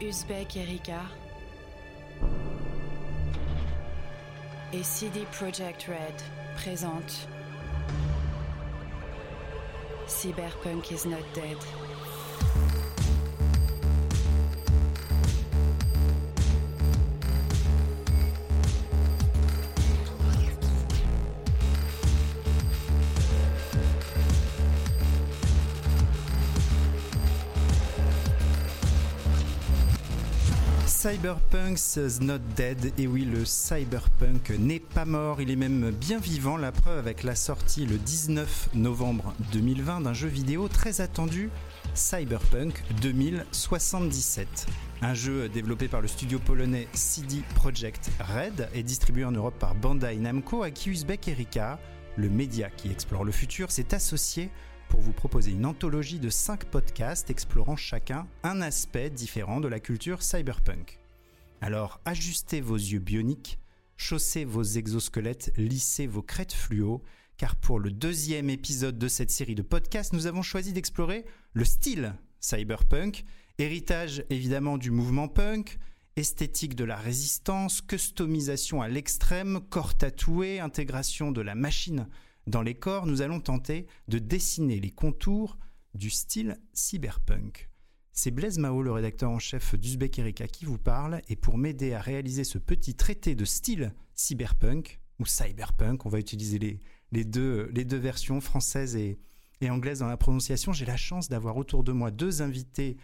Uzbek Erika et CD Projekt Red présente Cyberpunk is not dead. Cyberpunk's not dead. Et oui, le cyberpunk n'est pas mort, il est même bien vivant. La preuve avec la sortie le 19 novembre 2020 d'un jeu vidéo très attendu, Cyberpunk 2077. Un jeu développé par le studio polonais CD Projekt Red et distribué en Europe par Bandai Namco, à qui Uzbek Erika, le média qui explore le futur, s'est associé pour vous proposer une anthologie de 5 podcasts explorant chacun un aspect différent de la culture cyberpunk. Alors ajustez vos yeux bioniques, chaussez vos exosquelettes, lissez vos crêtes fluo, car pour le deuxième épisode de cette série de podcasts, nous avons choisi d'explorer le style cyberpunk, héritage évidemment du mouvement punk, esthétique de la résistance, customisation à l'extrême, corps tatoué, intégration de la machine dans les corps, nous allons tenter de dessiner les contours du style cyberpunk. C'est Blaise Mao, le rédacteur en chef d'Uzbek Erika, qui vous parle, et pour m'aider à réaliser ce petit traité de style cyberpunk, ou cyberpunk, on va utiliser les, les, deux, les deux versions, française et, et anglaise dans la prononciation, j'ai la chance d'avoir autour de moi deux invités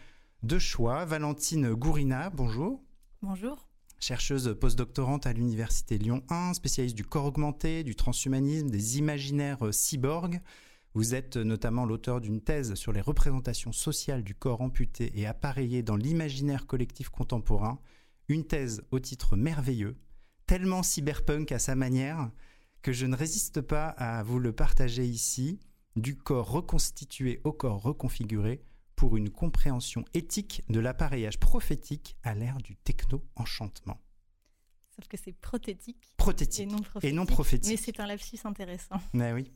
de choix. Valentine Gourina, bonjour. Bonjour chercheuse postdoctorante à l'Université Lyon 1, spécialiste du corps augmenté, du transhumanisme, des imaginaires euh, cyborgs. Vous êtes notamment l'auteur d'une thèse sur les représentations sociales du corps amputé et appareillé dans l'imaginaire collectif contemporain, une thèse au titre merveilleux, tellement cyberpunk à sa manière, que je ne résiste pas à vous le partager ici, du corps reconstitué au corps reconfiguré, pour une compréhension éthique de l'appareillage prophétique à l'ère du techno-enchantement. Sauf que c'est prothétique. Prothétique. Et non prophétique. Mais c'est un lapsus intéressant. Mais oui.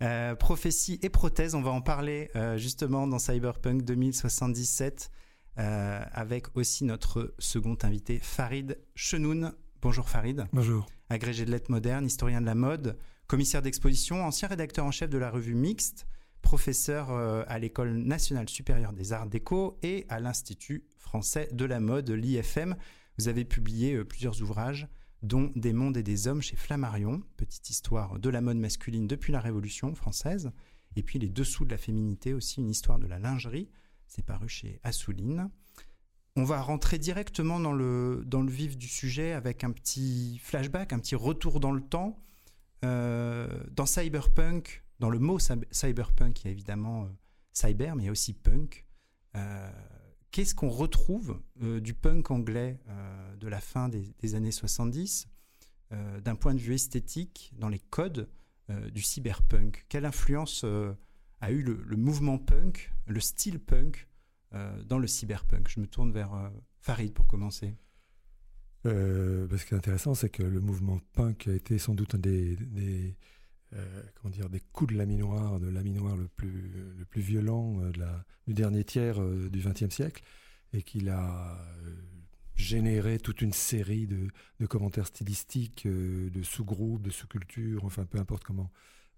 Euh, prophétie et prothèse, on va en parler euh, justement dans Cyberpunk 2077 euh, avec aussi notre second invité Farid Chenoun. Bonjour Farid. Bonjour. Agrégé de lettres modernes, historien de la mode, commissaire d'exposition, ancien rédacteur en chef de la revue Mixte, professeur à l'École nationale supérieure des arts déco et à l'Institut français de la mode, l'IFM. Vous avez publié plusieurs ouvrages, dont Des mondes et des hommes chez Flammarion, petite histoire de la mode masculine depuis la Révolution française, et puis Les dessous de la féminité, aussi une histoire de la lingerie, c'est paru chez Assouline. On va rentrer directement dans le, dans le vif du sujet avec un petit flashback, un petit retour dans le temps. Euh, dans Cyberpunk, dans le mot cyberpunk, il y a évidemment euh, cyber, mais aussi punk. Euh, qu'est-ce qu'on retrouve euh, du punk anglais de la fin des, années 70 d'un point de vue esthétique dans les codes du cyberpunk? Quelle influence a eu le, mouvement punk, le style punk dans le cyberpunk? Je me tourne vers Farid pour commencer. ce qui est intéressant, c'est que le mouvement punk a été sans doute un des euh, comment dire, des coups de laminoir, de laminoir le plus, le plus violent euh, de la, du dernier tiers euh, du XXe siècle, et qu'il a généré toute une série de, de commentaires stylistiques, de sous-groupes, de sous-cultures, enfin peu importe comment,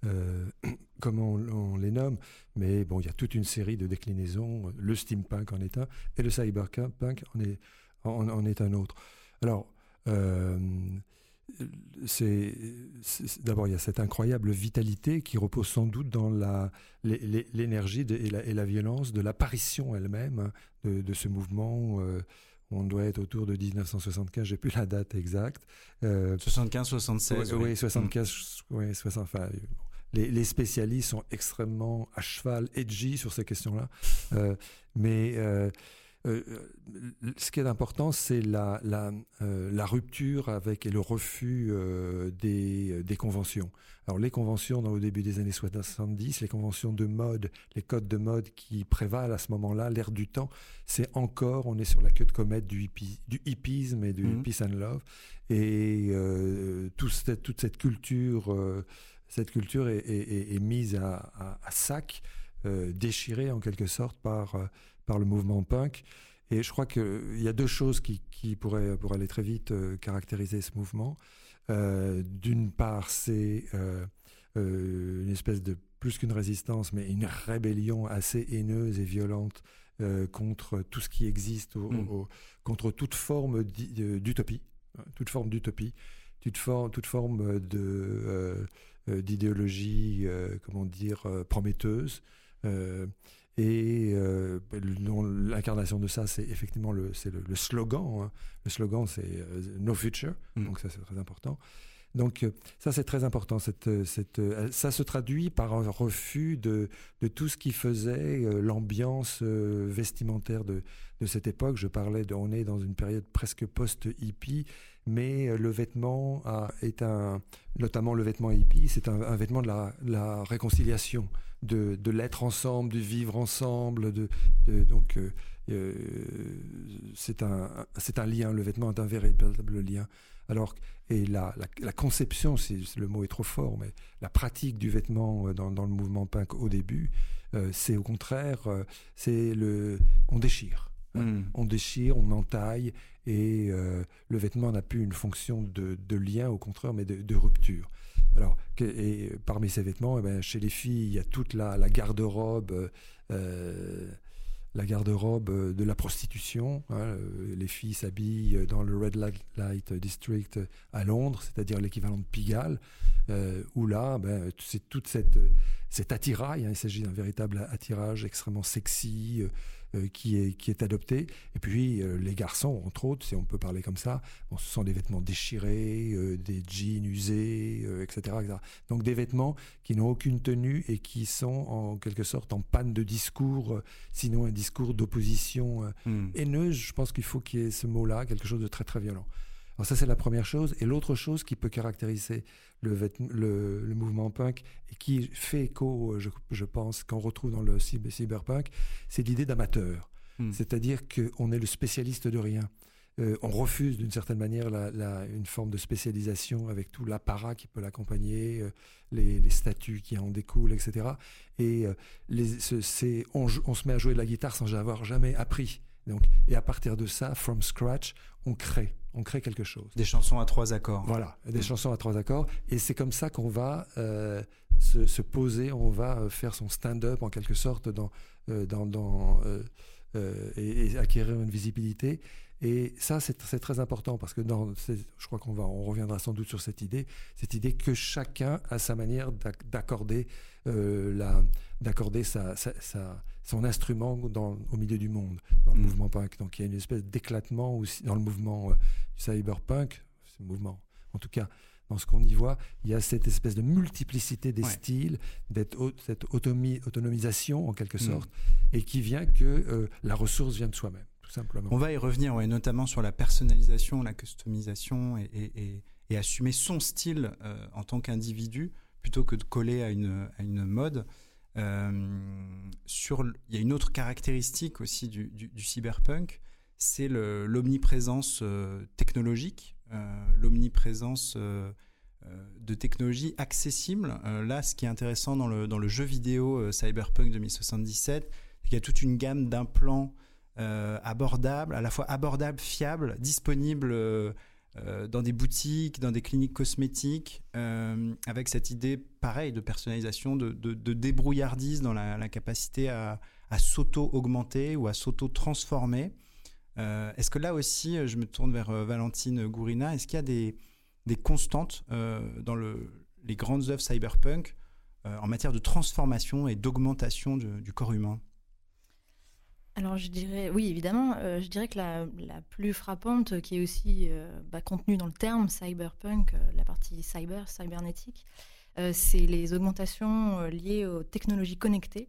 comment on, les nomme, mais bon, il y a toute une série de déclinaisons. Le steampunk en est un, et le cyberpunk en est, en, en est un autre. Alors, c'est d'abord il y a cette incroyable vitalité qui repose sans doute dans la l'énergie et la, et la, violence de l'apparition elle-même de, ce mouvement. Euh, on doit être autour de 1975, j'ai plus la date exacte. 75, 76. Oui, 75, oui, 60, enfin, les, les, spécialistes sont extrêmement à cheval, edgy sur ces questions-là. Euh, mais euh, euh, euh, ce qui est important, c'est la, la, euh, la, rupture avec et le refus des, des, conventions. Alors les conventions dans, au début des années 70, les conventions de mode, les codes de mode qui prévalent à ce moment-là, l'ère du temps, c'est encore, on est sur la queue de comète du, hippie, du hippisme et du mmh. peace and love. Et cette, toute cette culture, cette culture est, est, est mise à, à, à sac, déchirée en quelque sorte par par le mouvement punk. Et je crois qu'il y a deux choses qui, qui pourraient, pour aller très vite, caractériser ce mouvement. D'une part, c'est une espèce de plus qu'une résistance, mais une rébellion assez haineuse et violente contre tout ce qui existe, mm. contre toute forme d'utopie, hein, toute forme d'utopie, toute, forme, toute forme de euh, d'idéologie, euh, comment dire, euh, prometteuse. Et l'incarnation de ça, c'est effectivement le, le, le slogan. Hein. Le slogan, c'est No Future, mm. donc ça c'est très important. Donc ça c'est très important. Cette, cette, ça se traduit par un refus de, de tout ce qui faisait l'ambiance vestimentaire de, de, cette époque. Je parlais de, on est dans une période presque post-hippie mais euh, le vêtement est un, notamment le vêtement hippie, c'est un, vêtement de la, réconciliation, de, l'être ensemble, du vivre ensemble, de, donc euh, euh, c'est un, un lien, le vêtement est un véritable lien. Alors, et la, conception, si le mot est trop fort, mais la pratique du vêtement dans, le mouvement punk au début, c'est au contraire, c'est le, on déchire. Hmm. On déchire, on entaille, et euh, le vêtement n'a plus une fonction de, lien, au contraire, mais de, rupture. Alors, et parmi ces vêtements, eh ben, chez les filles, il y a toute la, garde-robe. Euh, la garde-robe de la prostitution. Hein, les filles s'habillent dans le Red Light District à Londres, c'est-à-dire l'équivalent de Pigalle, euh, où là, ben, c'est toute cette, cet attirail. Hein, il s'agit d'un véritable attirage extrêmement sexy, euh, qui, est, qui est adopté. Et puis euh, les garçons, entre autres, si on peut parler comme ça, bon, ce sont des vêtements déchirés, euh, des jeans usés, etc., Donc des vêtements qui n'ont aucune tenue et qui sont en quelque sorte en panne de discours, sinon un discours d'opposition hmm. haineuse. Je pense qu'il faut qu'il y ait ce mot-là, quelque chose de très très violent. Alors ça c'est la première chose. Et l'autre chose qui peut caractériser le, le, mouvement punk et qui fait écho, je, je pense, qu'on retrouve dans le cyberpunk, c'est l'idée d'amateur. Hmm. C'est-à-dire qu'on est le spécialiste de rien. Euh, on refuse d'une certaine manière la, une forme de spécialisation avec tout l'apparat qui peut l'accompagner, euh, les, les, statuts qui en découlent, etc. Et euh, les, on, on, se met à jouer de la guitare sans avoir jamais appris. Donc, et à partir de ça, from scratch, on crée on crée quelque chose. Des chansons à trois accords. Voilà, des mm. chansons à trois accords. Et c'est comme ça qu'on va euh, se, poser, on va euh, faire son stand-up en quelque sorte dans, euh, dans, et, acquérir une visibilité. Et ça, c'est très important parce que dans, je crois qu'on va, on reviendra sans doute sur cette idée, cette idée que chacun a sa manière d'accorder la, d'accorder sa, son instrument dans, au milieu du monde, dans le mm. mouvement punk. Donc il y a une espèce d'éclatement aussi dans le mouvement euh, cyberpunk, ce mouvement, en tout cas dans ce qu'on y voit, il y a cette espèce de multiplicité des styles, cette autonomisation en quelque mm. sorte, et qui vient que euh, la ressource vient de soi-même, tout simplement. On va y revenir, ouais, notamment sur la personnalisation, la customisation, et, et, assumer son style euh, en tant qu'individu, plutôt que de coller à une, à une mode. Euh, sur, il y a une autre caractéristique aussi du, cyberpunk, c'est l'omniprésence euh, technologique, euh, l'omniprésence de technologies accessibles. là, ce qui est intéressant dans le, dans le jeu vidéo Cyberpunk 2077, c'est qu'il y a toute une gamme d'implants abordables, à la fois abordables, fiables, disponibles euh, dans des boutiques, dans des cliniques cosmétiques, euh, avec cette idée, pareil, de personnalisation, de, débrouillardise dans la, capacité à, s'auto-augmenter ou à s'auto-transformer. Euh, est-ce que là aussi, je me tourne vers Valentine Gourina, est-ce qu'il y a des, constantes dans les grandes œuvres cyberpunk en matière de transformation et d'augmentation du corps humain? Alors je dirais, oui évidemment, euh, je dirais que la, plus frappante, qui est aussi euh, bah, contenue dans le terme cyberpunk, euh, la partie cyber, cybernétique, c'est les augmentations liées aux technologies connectées.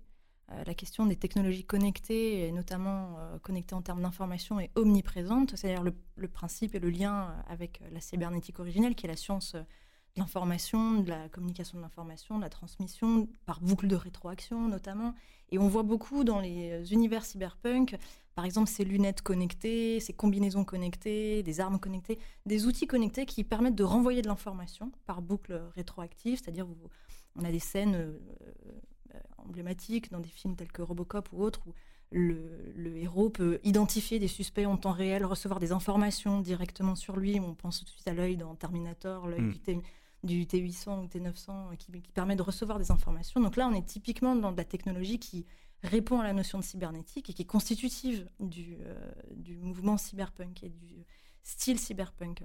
la question des technologies connectées, et notamment connectées en termes d'information, est omniprésente, c'est-à-dire le, le, principe et le lien avec la cybernétique originelle, qui est la science de l'information, de la communication de l'information, de la transmission par boucle de rétroaction notamment. Et on voit beaucoup dans les univers cyberpunk, par exemple ces lunettes connectées, ces combinaisons connectées, des armes connectées, des outils connectés qui permettent de renvoyer de l'information par boucle rétroactive, c'est-à-dire on a des scènes euh, emblématiques dans des films tels que Robocop ou autres où le, héros peut identifier des suspects en temps réel, recevoir des informations directement sur lui. On pense tout de suite à l'œil dans Terminator, l'œil mm. du, T, 800 ou T900 qui, permet de recevoir des informations. Donc là, on est typiquement dans la technologie qui répond à la notion de cybernétique et qui est constitutive du, euh, du mouvement cyberpunk et du style cyberpunk.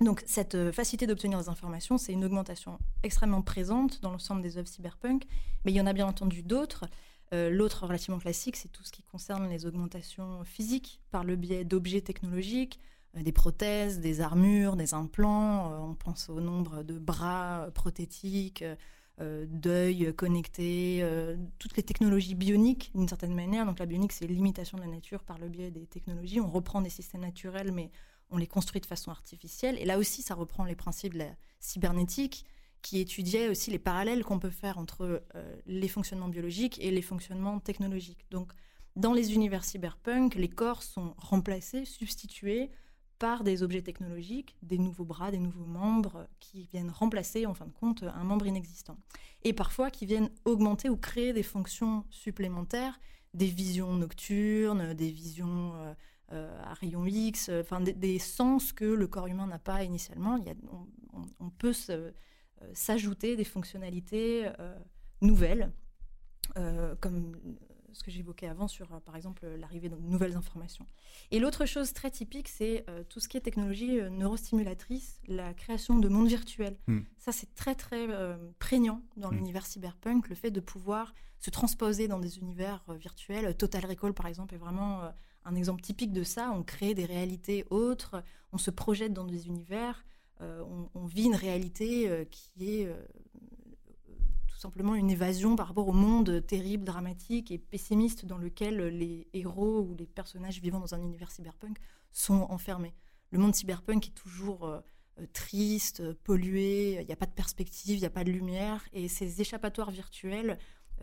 Donc cette euh, facilité d'obtenir des informations, c'est une augmentation extrêmement présente dans l'ensemble des œuvres cyberpunk, mais il y en a bien entendu d'autres. Euh, l'autre relativement classique, c'est tout ce qui concerne les augmentations physiques par le biais d'objets technologiques, euh, des prothèses, des armures, des implants. on pense au nombre de bras prothétiques, d'œil connectés, toutes les technologies bioniques d'une certaine manière. Donc la bionique, c'est l'imitation de la nature par le biais des technologies. On reprend des systèmes naturels, mais on les construit de façon artificielle. Et là aussi, ça reprend les principes de la cybernétique, qui étudiait aussi les parallèles qu'on peut faire entre euh, les fonctionnements biologiques et les fonctionnements technologiques. Donc, dans les univers cyberpunk, les corps sont remplacés, substitués par des objets technologiques, des nouveaux bras, des nouveaux membres qui viennent remplacer, en fin de compte, un membre inexistant. Et parfois qui viennent augmenter ou créer des fonctions supplémentaires, des visions nocturnes, des visions euh, euh, à rayon X, euh, des, sens que le corps humain n'a pas initialement. On, peut s'ajouter des fonctionnalités nouvelles, comme ce que j'évoquais avant sur, par exemple, l'arrivée de nouvelles informations. Et l'autre chose très typique, c'est tout ce qui est technologie neurostimulatrice, la création de mondes virtuels. Hmm. Ça, c'est très, très prégnant dans hmm. l'univers cyberpunk, le fait de pouvoir se transposer dans des univers virtuels. Total Recall, par exemple, est vraiment un exemple typique de ça. On crée des réalités autres, on se projette dans des univers, euh, on, vit une réalité euh, qui est euh, tout simplement une évasion par rapport au monde terrible, dramatique et pessimiste dans lequel les héros ou les personnages vivant dans un univers cyberpunk sont enfermés. Le monde cyberpunk est toujours triste, pollué, il n'y a pas de perspective, il n'y a pas de lumière, et ces échappatoires virtuels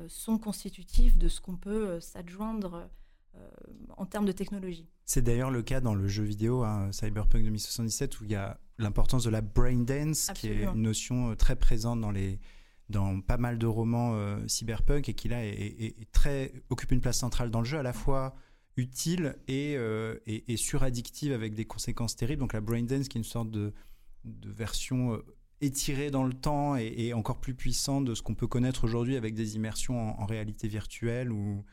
sont constitutifs de ce qu'on peut s'adjoindre euh, en termes de technologie. C'est d'ailleurs le cas dans le jeu vidéo hein, Cyberpunk 2077 où il y a l'importance de la brain dance, qui est une notion euh, très présente dans les dans pas mal de romans euh, cyberpunk et qui là est, très occupe une place centrale dans le jeu à la fois utile et, et, suraddictive avec des conséquences terribles. Donc la brain dance qui est une sorte de, de version étirée dans le temps et, encore plus puissante de ce qu'on peut connaître aujourd'hui avec des immersions en, réalité virtuelle ou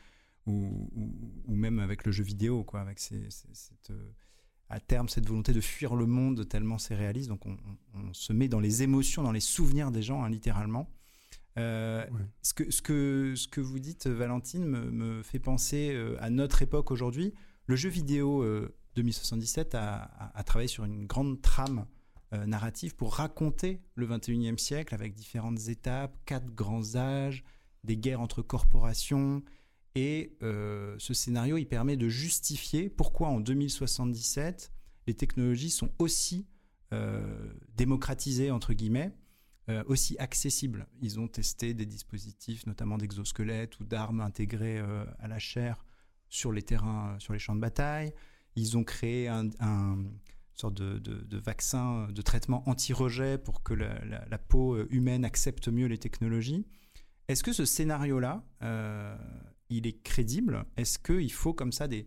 ou, même avec le jeu vidéo, quoi, avec cette, euh, à terme cette volonté de fuir le monde tellement c'est réaliste. Donc on, se met dans les émotions, dans les souvenirs des gens, hein, littéralement. Euh, ce, que, ce, que, ce que vous dites, Valentine, me, fait penser euh, à notre époque aujourd'hui. Le jeu vidéo 2077 a, a, travaillé sur une grande trame narrative pour raconter le 21e siècle avec différentes étapes, quatre grands âges, des guerres entre corporations, et euh, ce scénario, il permet de justifier pourquoi en 2077, les technologies sont aussi euh, démocratisées, entre guillemets, euh, aussi accessibles. Ils ont testé des dispositifs, notamment d'exosquelettes ou d'armes intégrées à la chair sur les terrains, sur les champs de bataille. Ils ont créé un, sorte de, vaccin, de traitement anti-rejet pour que la, peau humaine accepte mieux les technologies. Est-ce que ce scénario-là, il est crédible? Est-ce qu'il faut comme ça des,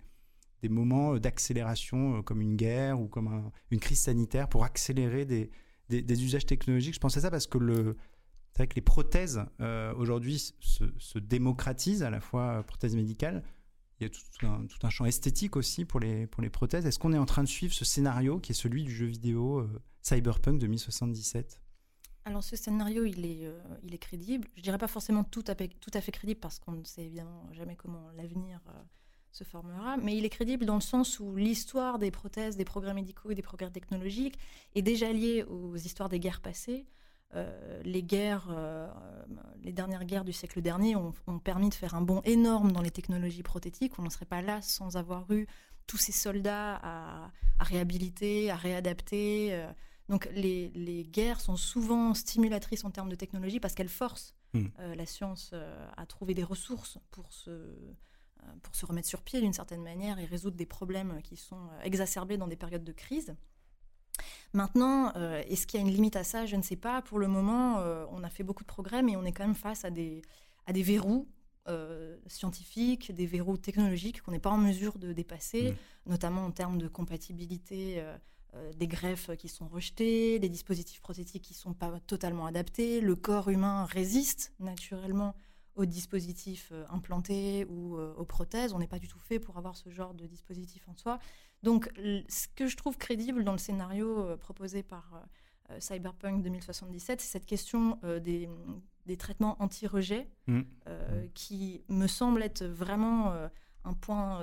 moments d'accélération euh, comme une guerre ou comme une crise sanitaire pour accélérer des, des, usages technologiques Je pense à ça parce que c'est vrai que les prothèses euh, aujourd'hui se, se, démocratisent, à la fois euh, prothèses médicales. Il y a tout un, champ esthétique aussi pour les, pour les prothèses. Est-ce qu'on est en train de suivre ce scénario qui est celui du jeu vidéo Cyberpunk 2077 alors ce scénario, il est, euh, il est crédible. Je dirais pas forcément tout tout à fait crédible parce qu'on ne sait évidemment jamais comment l'avenir euh, se formera, mais il est crédible dans le sens où l'histoire des prothèses, des progrès médicaux et des progrès technologiques est déjà liée aux histoires des guerres passées. Euh, les guerres, les dernières guerres du siècle dernier ont, permis de faire un bond énorme dans les technologies prothétiques. On n'en serait pas là sans avoir eu tous ces soldats à, à réhabiliter, à réadapter. Donc les, guerres sont souvent stimulatrices en termes de technologie parce qu'elles forcent hmm. euh, la science euh, à trouver des ressources pour se, euh, pour se remettre sur pied d'une certaine manière et résoudre des problèmes qui sont exacerbés dans des périodes de crise. Maintenant, est-ce qu'il y a une limite à ça? Je ne sais pas. Pour le moment, on a fait beaucoup de progrès, mais on est quand même face à des, à des verrous scientifiques, des verrous technologiques qu'on n'est pas en mesure de dépasser, mmh. notamment en termes de compatibilité des greffes qui sont rejetées, des dispositifs prothétiques qui ne sont pas totalement adaptés. Le corps humain résiste naturellement aux dispositifs implantés ou aux prothèses. On n'est pas du tout fait pour avoir ce genre de dispositif en soi. Donc, ce que je trouve crédible dans le scénario proposé par euh, Cyberpunk 2077, c'est cette question euh, des, traitements anti-rejet mm. euh, qui me semble être vraiment un point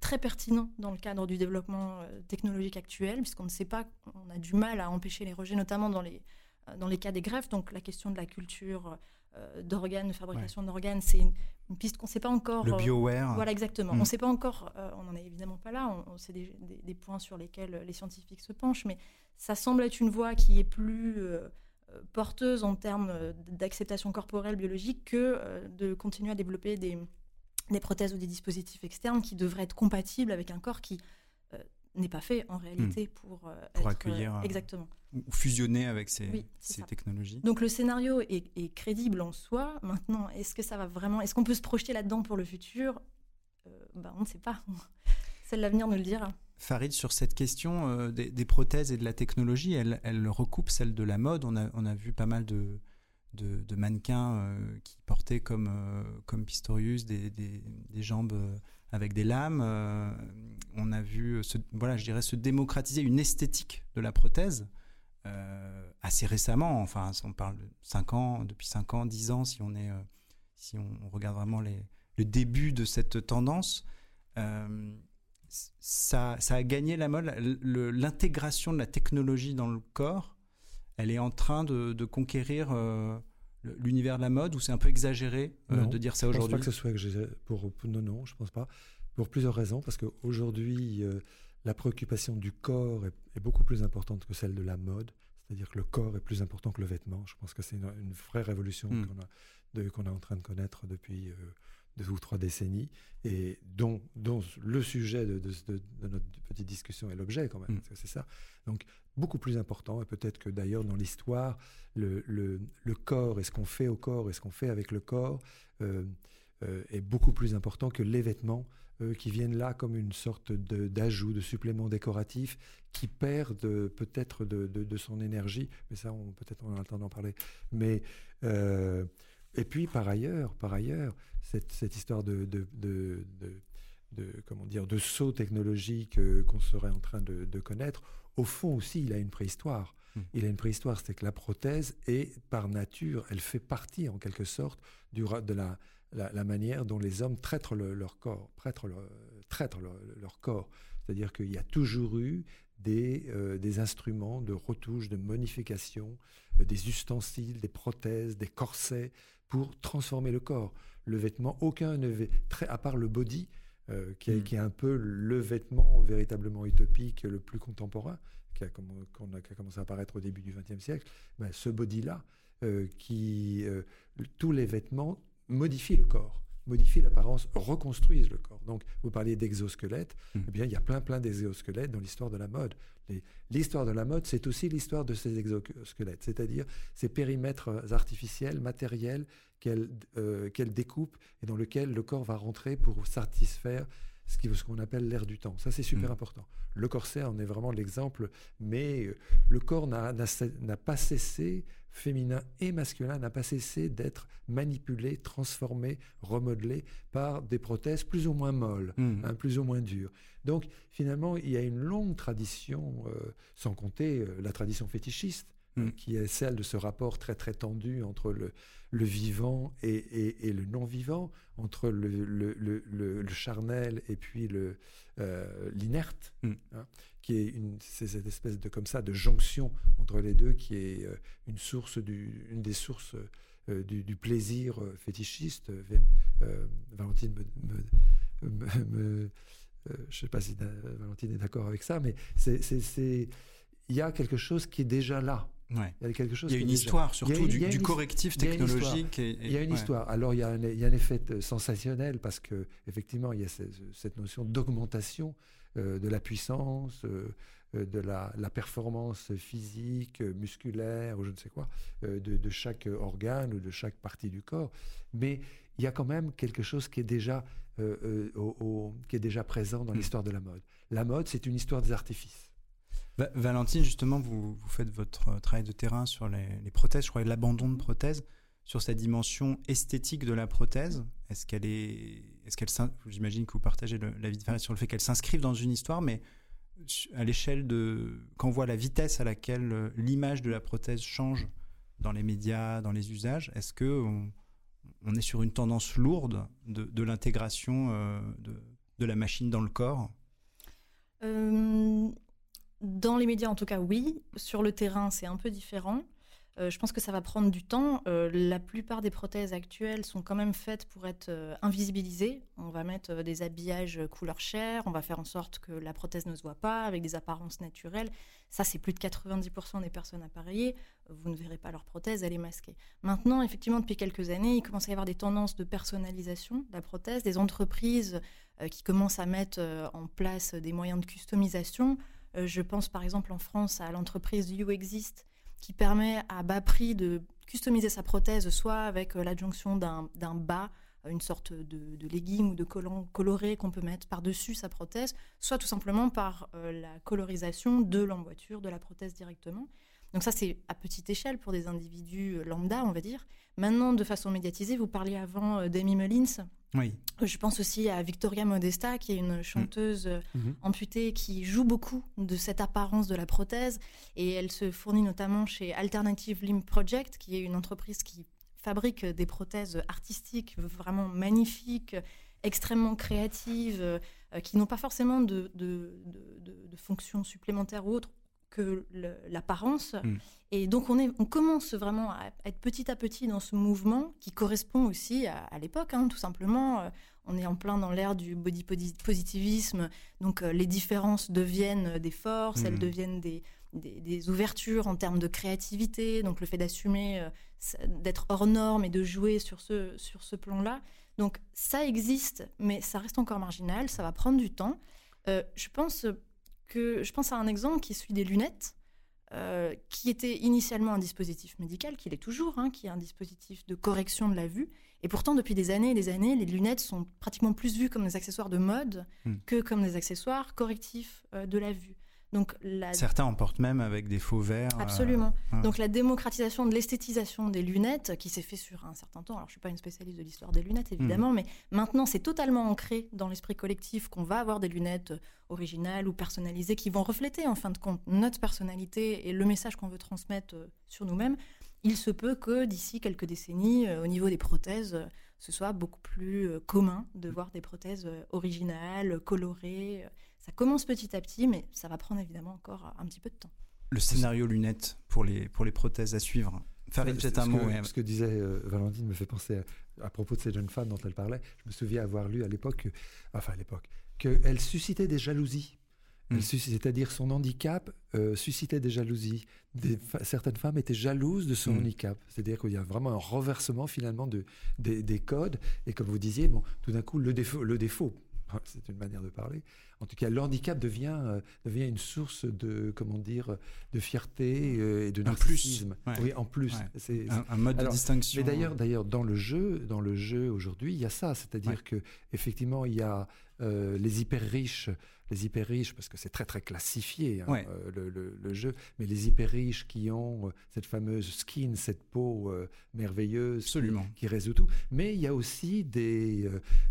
très pertinent dans le cadre du développement technologique actuel, puisqu'on ne sait pas, on a du mal à empêcher les rejets, notamment dans les, dans les cas des greffes. Donc la question de la culture d'organes, de fabrication d'organes, c'est une, piste qu'on ne sait pas encore. Le bioware. voilà, exactement. Mm. On ne sait pas encore, on n'en est évidemment pas là, on, c'est des, des, points sur lesquels les scientifiques se penchent, mais ça semble être une voie qui est plus euh, euh, porteuse en termes euh, d'acceptation corporelle biologique que de continuer à développer des, des, prothèses ou des dispositifs externes qui devraient être compatibles avec un corps qui n'est pas fait en réalité hmm. pour, pour accueillir exactement ou fusionner avec ces, ces technologies. Donc le scénario est, crédible en soi. Maintenant, est-ce que ça va vraiment Est-ce qu'on peut se projeter là-dedans pour le futur? Ben, On ne sait pas. Seul l'avenir nous le dira. Farid, sur cette question euh, des, prothèses et de la technologie, elle, elle, recoupe celle de la mode. On a, on a vu pas mal de, de, mannequins euh, qui portaient comme, euh, comme Pistorius des, des, jambes avec des lames. on a vu, se, voilà, je dirais, se démocratiser une esthétique de la prothèse assez récemment. Enfin, on parle de 5 ans, depuis 5 ans, 10 ans, si on, est, si on regarde vraiment les, le début de cette tendance ça, a gagné la mode. L'intégration de la technologie dans le corps, elle est en train de, conquérir euh, l'univers de la mode ou c'est un peu exagéré euh, de dire ça aujourd'hui Je pense pas que ce soit exagéré. Pour, non, non, je pense pas. Pour plusieurs raisons. Parce qu'aujourd'hui, euh, la préoccupation du corps est, beaucoup plus importante que celle de la mode. C'est-à-dire que le corps est plus important que le vêtement. Je pense que c'est une, vraie révolution hmm. qu'on est en train de connaître depuis deux ou trois décennies, et dont, dont le sujet de, notre petite discussion est l'objet quand même. Mm. C'est ça. Donc, beaucoup plus important, et peut-être que d'ailleurs dans l'histoire, le, le, corps et ce qu'on fait au corps et ce qu'on fait avec le corps euh, euh, est beaucoup plus important que les vêtements euh, qui viennent là comme une sorte d'ajout, de, supplément décoratif qui perd peut-être de, de, son énergie. Mais ça, peut-être on a le parler. Mais et puis par ailleurs, par ailleurs, cette, histoire de, de, comment dire, de saut technologique qu'on serait en train de, connaître, au fond aussi, il a une préhistoire. Hmm. Il a une préhistoire, c'est que la prothèse est par nature, elle fait partie en quelque sorte du, de la, la, manière dont les hommes traitent leur corps, traitent leur, corps. C'est-à-dire qu'il y a toujours eu des, euh, des, instruments de retouche, de modification, euh, des ustensiles, des prothèses, des corsets pour transformer le corps. Le vêtement, aucun ne très à part le body, euh, qui, est, mm. qui, est, un peu le vêtement véritablement utopique le plus contemporain, qui a, commencé à apparaître au début du XXe siècle, ben, ce body-là, euh, qui euh, tous les vêtements modifient le corps modifient l'apparence, reconstruisent le corps. Donc, vous parliez d'exosquelettes, mm. eh bien, il y a plein, plein d'exosquelettes dans l'histoire de la mode. L'histoire de la mode, c'est aussi l'histoire de ces exosquelettes, c'est-à-dire ces périmètres artificiels, matériels euh, qu'elle découpe et dans lesquels le corps va rentrer pour satisfaire ce qu'on appelle l'air du temps. Ça, c'est super mm. important. Le corset en est vraiment l'exemple, mais euh, le corps n'a pas cessé féminin et masculin n'a pas cessé d'être manipulé, transformé, remodelé par des prothèses plus ou moins molles, mmh. hein, plus ou moins dures. Donc finalement, il y a une longue tradition, euh, sans compter euh, la tradition fétichiste, mmh. qui est celle de ce rapport très très tendu entre le, le vivant et, et, le non-vivant, entre le, le, le, charnel et puis euh, l'inerte. Mmh. Hein qui est une, cette espèce de comme ça de jonction entre les deux, qui est euh, une source du, une des sources euh, du, plaisir fétichiste. Valentine me, me, je sais pas si Valentine est d'accord avec ça, mais c'est, il y a quelque chose qui est déjà là. Ouais. Il y a quelque chose. Il y a une histoire surtout du, correctif technologique. Il y a une histoire. Alors il y a, un, il y a un effet sensationnel parce que effectivement il y a cette notion d'augmentation euh, de la puissance, euh, euh, de la, performance physique, musculaire, ou je ne sais quoi, de, chaque organe ou de chaque partie du corps. Mais il y a quand même quelque chose qui est déjà, euh, euh, qui est déjà présent dans mm. l'histoire de la mode. La mode, c'est une histoire des artifices. Valentine, justement, vous, faites votre travail de terrain sur les, prothèses, je crois, l'abandon de prothèses, sur cette dimension esthétique de la prothèse. Est-ce qu'elle est, est-ce qu'elle, j'imagine que vous partagez l'avis de sur le fait qu'elle s'inscrive dans une histoire, mais à l'échelle de, quand on voit la vitesse à laquelle l'image de la prothèse change dans les médias, dans les usages, est-ce que on est sur une tendance lourde de, l'intégration euh, de, la machine dans le corps? Euh, Dans les médias, en tout cas, oui. Sur le terrain, c'est un peu différent. Euh, je pense que ça va prendre du temps. Euh, la plupart des prothèses actuelles sont quand même faites pour être euh, invisibilisées. On va mettre des habillages couleur chair, on va faire en sorte que la prothèse ne se voit pas avec des apparences naturelles. Ça, c'est plus de 90% des personnes appareillées. Vous ne verrez pas leur prothèse, elle est masquée. Maintenant, effectivement, depuis quelques années, il commence à y avoir des tendances de personnalisation de la prothèse, des entreprises qui commencent à mettre en place des moyens de customisation. Je pense par exemple en France à l'entreprise YouExist qui permet à bas prix de customiser sa prothèse, soit avec euh, l'adjonction d'un bas, euh, une sorte de, de ou de collant coloré qu'on peut mettre par-dessus sa prothèse, soit tout simplement par euh, la colorisation de l'emboîture de la prothèse directement. Donc ça, c'est à petite échelle pour des individus lambda, on va dire. Maintenant, de façon médiatisée, vous parliez avant d'Amy Mullins, oui. Je pense aussi à Victoria Modesta, qui est une chanteuse euh, mhm. amputée qui joue beaucoup de cette apparence de la prothèse. Et elle se fournit notamment chez Alternative Limb Project, qui est une entreprise qui fabrique des prothèses artistiques vraiment magnifiques, extrêmement créatives, euh, qui n'ont pas forcément de, de, de, fonctions supplémentaires ou autres que l'apparence. Mm. Et donc on, est, on commence vraiment à être petit à petit dans ce mouvement qui correspond aussi à, l'époque, hein, tout simplement. Euh, on est en plein dans l'ère du body positivisme, donc euh, les différences deviennent des forces, elles mm. deviennent des, des, ouvertures en termes de créativité, donc le fait d'assumer euh, d'être hors norme et de jouer sur ce, sur ce plan-là. Donc ça existe, mais ça reste encore marginal, ça va prendre du temps. je pense que je pense à un exemple qui est celui des lunettes, euh, qui était initialement un dispositif médical, qui l'est toujours, hein, qui est un dispositif de correction de la vue. Et pourtant, depuis des années et des années, les lunettes sont pratiquement plus vues comme des accessoires de mode hmm. que comme des accessoires correctifs euh, de la vue. Certains en portent même avec des faux verres. Euh, Absolument. Donc la démocratisation de l'esthétisation des lunettes, qui s'est fait sur un certain temps, alors je ne suis pas une spécialiste de l'histoire des lunettes évidemment, hmm. mais maintenant c'est totalement ancré dans l'esprit collectif qu'on va avoir des lunettes originales ou personnalisées qui vont refléter en fin de compte notre personnalité et le message qu'on veut transmettre euh, sur nous-mêmes. Il se peut que d'ici quelques décennies, euh, au niveau des prothèses, ce soit beaucoup plus commun de voir des prothèses originales, colorées ça commence petit à petit, mais ça va prendre évidemment encore un petit peu de temps. Le scénario lunettes pour les, pour les prothèses à suivre. Farid, peut un mot. Ce que disait euh, Valentine me fait penser à, propos de ces jeunes femmes dont elle parlait. Je me souviens avoir lu à l'époque, enfin à l'époque, qu'elle suscitait des jalousies. Hmm. C'est-à-dire son handicap euh, suscitait des jalousies. certaines femmes étaient jalouses de son hmm. handicap. C'est-à-dire qu'il y a vraiment un renversement finalement de, des, codes. Et comme vous disiez, bon, tout d'un coup, le défaut, le défaut c'est une manière de parler. En tout cas, l'handicap devient, euh, devient une source de, comment dire, de fierté euh, et de narcissisme. Oui, en plus. C'est, un, mode de distinction. Mais d'ailleurs, d'ailleurs, dans le jeu, dans le jeu aujourd'hui, il y a ça. C'est-à-dire que effectivement, il y a euh, les hyper riches les hyper riches, parce que c'est très très classifié hein, euh, le, jeu, mais les hyper riches qui ont euh, cette fameuse skin, cette peau euh, merveilleuse Qui, résout tout. Mais il y a aussi des,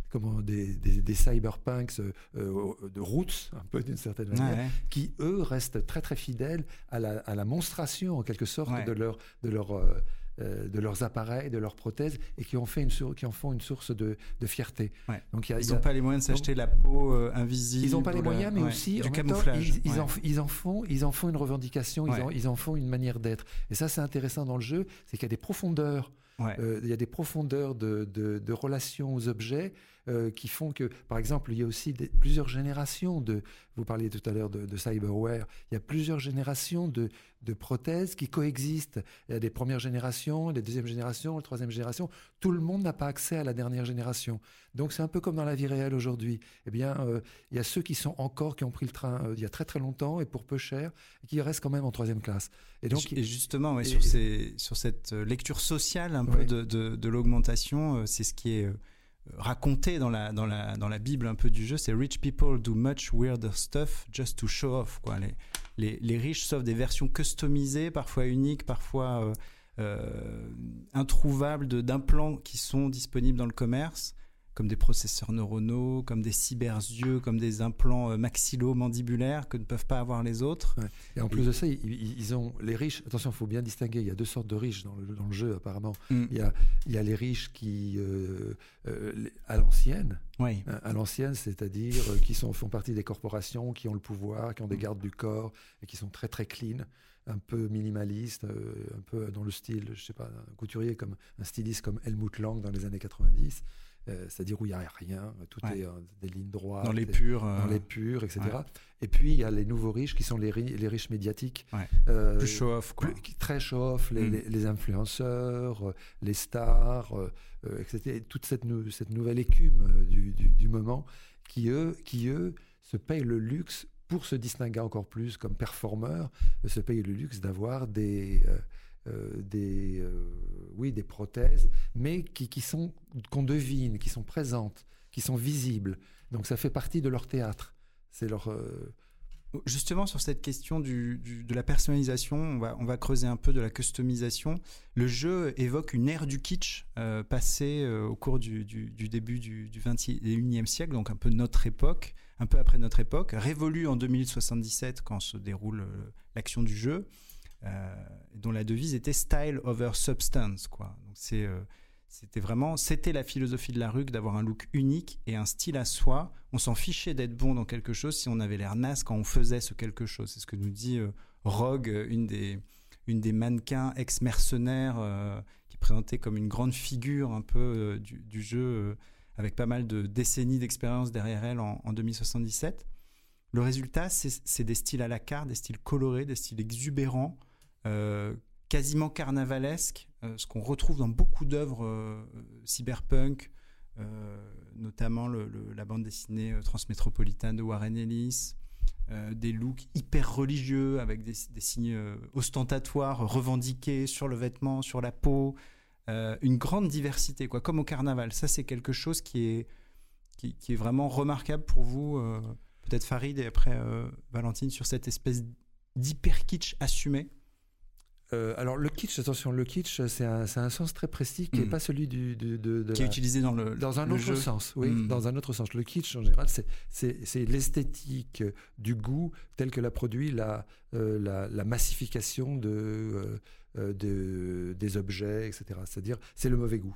comment, des, des, cyberpunks de roots, un peu d'une certaine manière, qui eux restent très très fidèles à la, à la monstration en quelque sorte de leur, de leur euh, de leurs appareils, de leurs prothèses, et qui en, fait une qui en font une source de, fierté. Donc, ils n'ont pas les moyens de s'acheter la peau euh, invisible. Ils n'ont pas les moyens, mais aussi du camouflage. ils, en, ils, en, font, ils en font une revendication, ils en, ils, en, font une manière d'être. Et ça, c'est intéressant dans le jeu, c'est qu'il y a des profondeurs. Euh, il y a des profondeurs de, de relations aux objets euh, qui font que, par exemple, il y a aussi plusieurs générations de, vous parliez tout à l'heure de, cyberware, il y a plusieurs générations de, de prothèses qui coexistent. Il y a des premières générations, les deuxième générations, la troisième génération. Tout le monde n'a pas accès à la dernière génération. Donc c'est un peu comme dans la vie réelle aujourd'hui. Eh bien, euh, il y a ceux qui sont encore, qui ont pris le train euh, il y a très très longtemps et pour peu cher, et qui restent quand même en troisième classe. Et donc, et justement, sur, ces, sur cette lecture sociale un un peu de, de, l'augmentation. C'est ce qui est raconté dans la, dans, la, dans la Bible un peu du jeu. C'est Rich people do much weirder stuff just to show off. Quoi. Les, les, les riches sauf des versions customisées, parfois uniques, parfois introuvables d'implants qui sont disponibles dans le commerce comme des processeurs neuronaux, comme des cyberzieux, comme des implants euh, maxillo-mandibulaires que ne peuvent pas avoir les autres. Et en plus de ça, ils, ont les riches. Attention, il faut bien distinguer. Il y a deux sortes de riches dans le, dans le jeu apparemment. Mm. Il, y a, il y a les riches qui euh, euh, à l'ancienne. Oui. À l'ancienne, c'est-à-dire qui sont, font partie des corporations, qui ont le pouvoir, qui ont des mm. gardes du corps et qui sont très très clean un peu minimaliste, un peu dans le style, je sais pas, un couturier comme un styliste comme Helmut Lang dans les années 90. Euh, c'est-à-dire où il n'y a rien, tout est euh, des lignes droites. Dans les purs. Dans les purs, etc. Et puis, il y a les nouveaux riches qui sont les, les riches médiatiques. Euh, plus show-off, quoi. très show-off, les, mm. les, influenceurs, les stars, etc. toute cette, cette nouvelle écume du, du, moment qui eux, qui, eux, se payent le luxe pour se distinguer encore plus comme performeurs, se payent le luxe d'avoir des, euh, des, euh, oui, des prothèses, mais qui, qui sont qu'on devine, qui sont présentes, qui sont visibles. Donc ça fait partie de leur théâtre. C'est leur euh, Justement, sur cette question du, de la personnalisation, on va, on va creuser un peu de la customisation. Le jeu évoque une ère du kitsch passée au cours du, du, début du, 21e siècle, donc un peu notre époque, un peu après notre époque, révolue en 2077 quand se déroule l'action du jeu. Euh, dont la devise était style over substance. Quoi. Donc euh, c'était vraiment, c'était la philosophie de la rue d'avoir un look unique et un style à soi. On s'en fichait d'être bon dans quelque chose si on avait l'air naze quand on faisait ce quelque chose. C'est ce que nous dit euh, Rogue, une des, mannequins ex-mercenaires qui est présentée comme une grande figure un peu du, jeu avec pas mal de décennies d'expérience derrière elle en, en 2077. Le résultat, c'est des styles à la carte, des styles colorés, des styles exubérants, quasiment carnavalesque, euh, ce qu'on retrouve dans beaucoup d'œuvres euh, cyberpunk, notamment la bande dessinée Transmétropolitane de Warren Ellis, des looks hyper religieux avec des, signes ostentatoires revendiqués sur le vêtement, sur la peau, une grande diversité, quoi, comme au carnaval. Ça, c'est quelque chose qui est, qui, est vraiment remarquable pour vous, peut-être Farid et après Valentine, sur cette espèce d'hyper kitsch assumé. Euh, alors le kitsch, attention, le kitsch, c'est un, un, sens très précis qui n'est hmm. pas celui du, de, de, qui est utilisé dans le dans un autre sens, oui, hmm. dans un autre sens. Le kitsch en général, c'est l'esthétique du goût tel que l'a produit la euh, la, la, massification de, euh, de des objets, etc. C'est-à-dire, c'est le mauvais goût.